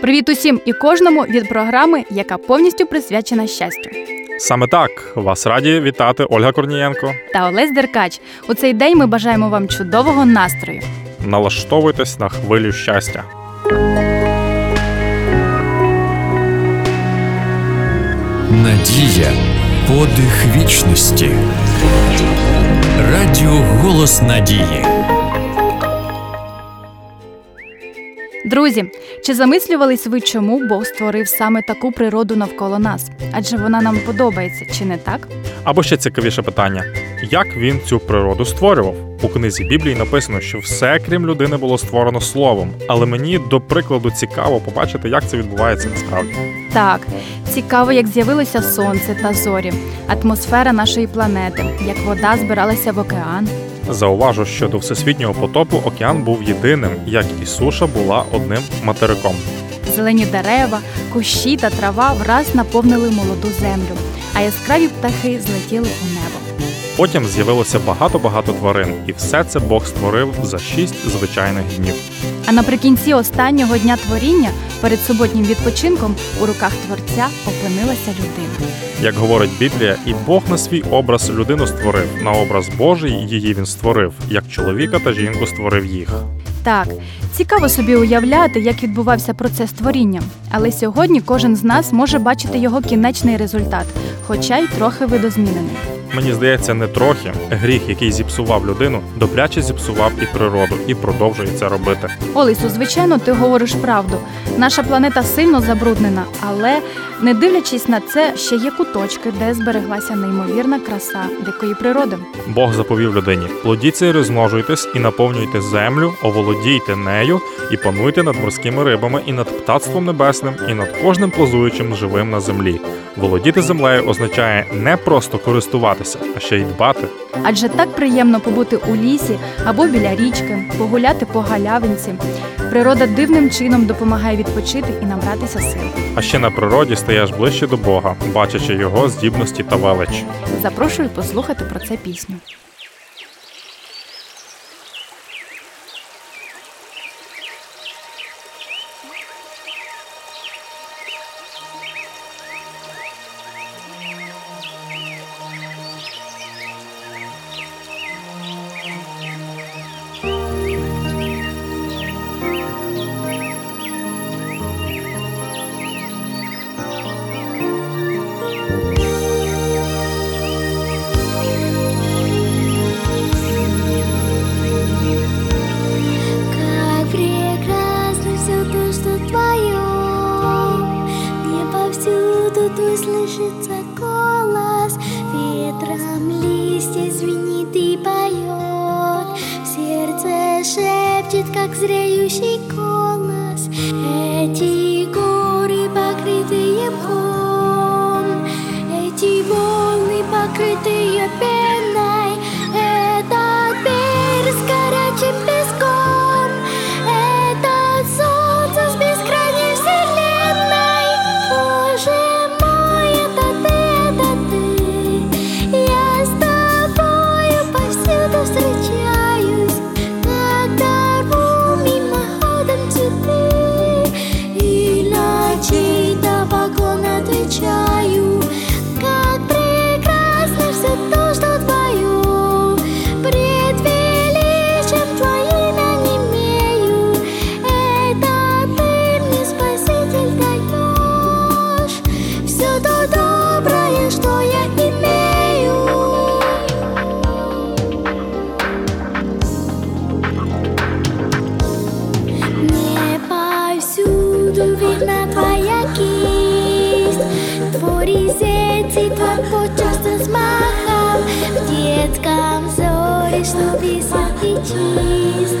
Привіт усім і кожному від програми, яка повністю присвячена щастю. Саме так вас раді вітати Ольга Корнієнко. Та Олесь Деркач. У цей день ми бажаємо вам чудового настрою. Налаштовуйтесь на хвилю щастя. Надія подих вічності. Радіо Голос Надії. Друзі, чи замислювались ви, чому Бог створив саме таку природу навколо нас? Адже вона нам подобається, чи не так? Або ще цікавіше питання: як він цю природу створював? У книзі Біблії написано, що все, крім людини, було створено словом. Але мені до прикладу цікаво побачити, як це відбувається насправді. Так, цікаво, як з'явилося сонце та зорі, атмосфера нашої планети, як вода збиралася в океан. Зауважу, що до всесвітнього потопу океан був єдиним, як і суша була одним материком. Зелені дерева, кущі та трава враз наповнили молоду землю, а яскраві птахи злетіли у небо. Потім з'явилося багато-багато тварин, і все це Бог створив за шість звичайних днів. А наприкінці останнього дня творіння, перед суботнім відпочинком, у руках творця опинилася людина. Як говорить Біблія, і Бог на свій образ людину створив, на образ Божий її він створив, як чоловіка та жінку створив їх. Так, цікаво собі уявляти, як відбувався процес творіння. Але сьогодні кожен з нас може бачити його кінечний результат, хоча й трохи видозмінений. Мені здається, не трохи гріх, який зіпсував людину, добряче зіпсував і природу, і продовжує це робити. Олесю, звичайно, ти говориш правду. Наша планета сильно забруднена, але не дивлячись на це, ще є куточки, де збереглася неймовірна краса дикої природи. Бог заповів людині: плодіться і розмножуйтесь, і наповнюйте землю, оволодійте нею, і пануйте над морськими рибами, і над птацтвом небесним, і над кожним плазуючим живим на землі. Володіти землею означає не просто користуватися, а ще й дбати. Адже так приємно побути у лісі або біля річки, погуляти по галявинці. Природа дивним чином допомагає відпочити і набратися сил. А ще на природі стаєш ближче до Бога, бачачи його здібності та велич. Запрошую послухати про це пісню. как зреющий голос Эти горы, покрытые мхом Эти волны, покрытые пеной Чист.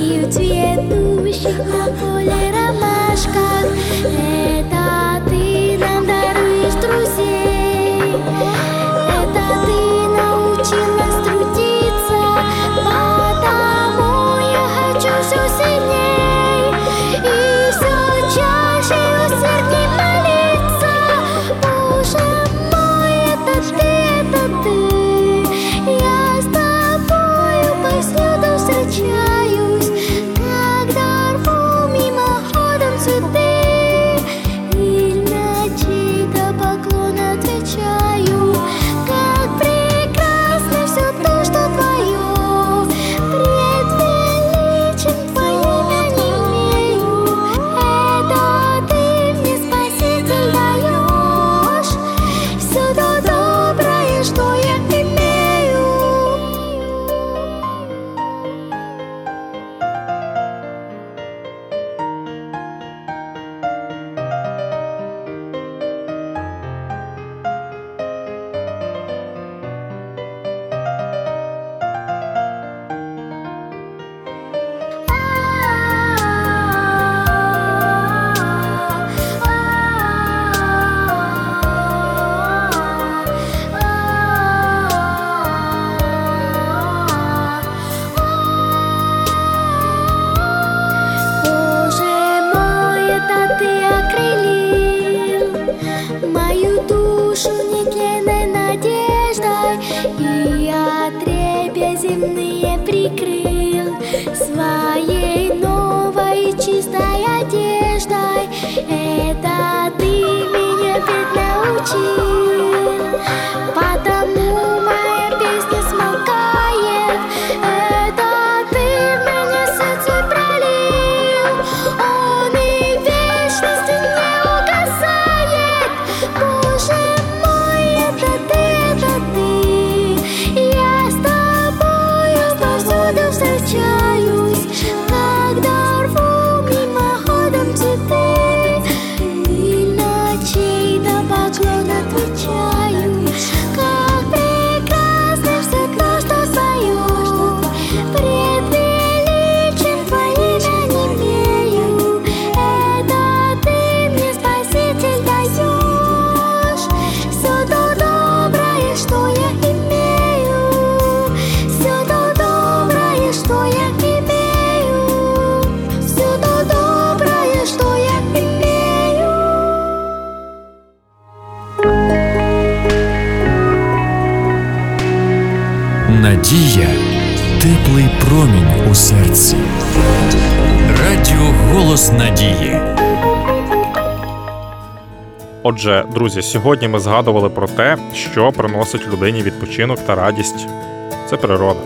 И в цветущих на поле ромашках मायू तू Надія теплий промінь у серці. Радіо Голос Надії. Отже, друзі, сьогодні ми згадували про те, що приносить людині відпочинок та радість. Це природа.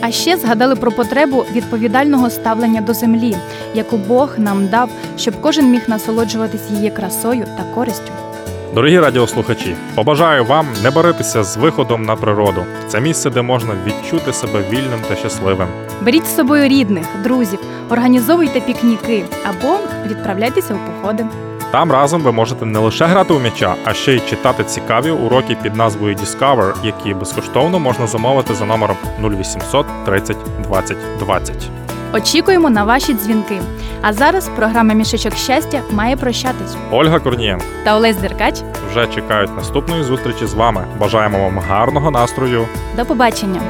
А ще згадали про потребу відповідального ставлення до землі, яку Бог нам дав, щоб кожен міг насолоджуватись її красою та користю. Дорогі радіослухачі, побажаю вам не баритися з виходом на природу. Це місце, де можна відчути себе вільним та щасливим. Беріть з собою рідних, друзів, організовуйте пікніки або відправляйтеся у походи. Там разом ви можете не лише грати у м'яча, а ще й читати цікаві уроки під назвою Discover, які безкоштовно можна замовити за номером 0800 30 20 20. Очікуємо на ваші дзвінки. А зараз програма Мішечок щастя має прощатись. Ольга Корнієнко Та Олесь Деркач. вже чекають наступної зустрічі з вами. Бажаємо вам гарного настрою. До побачення!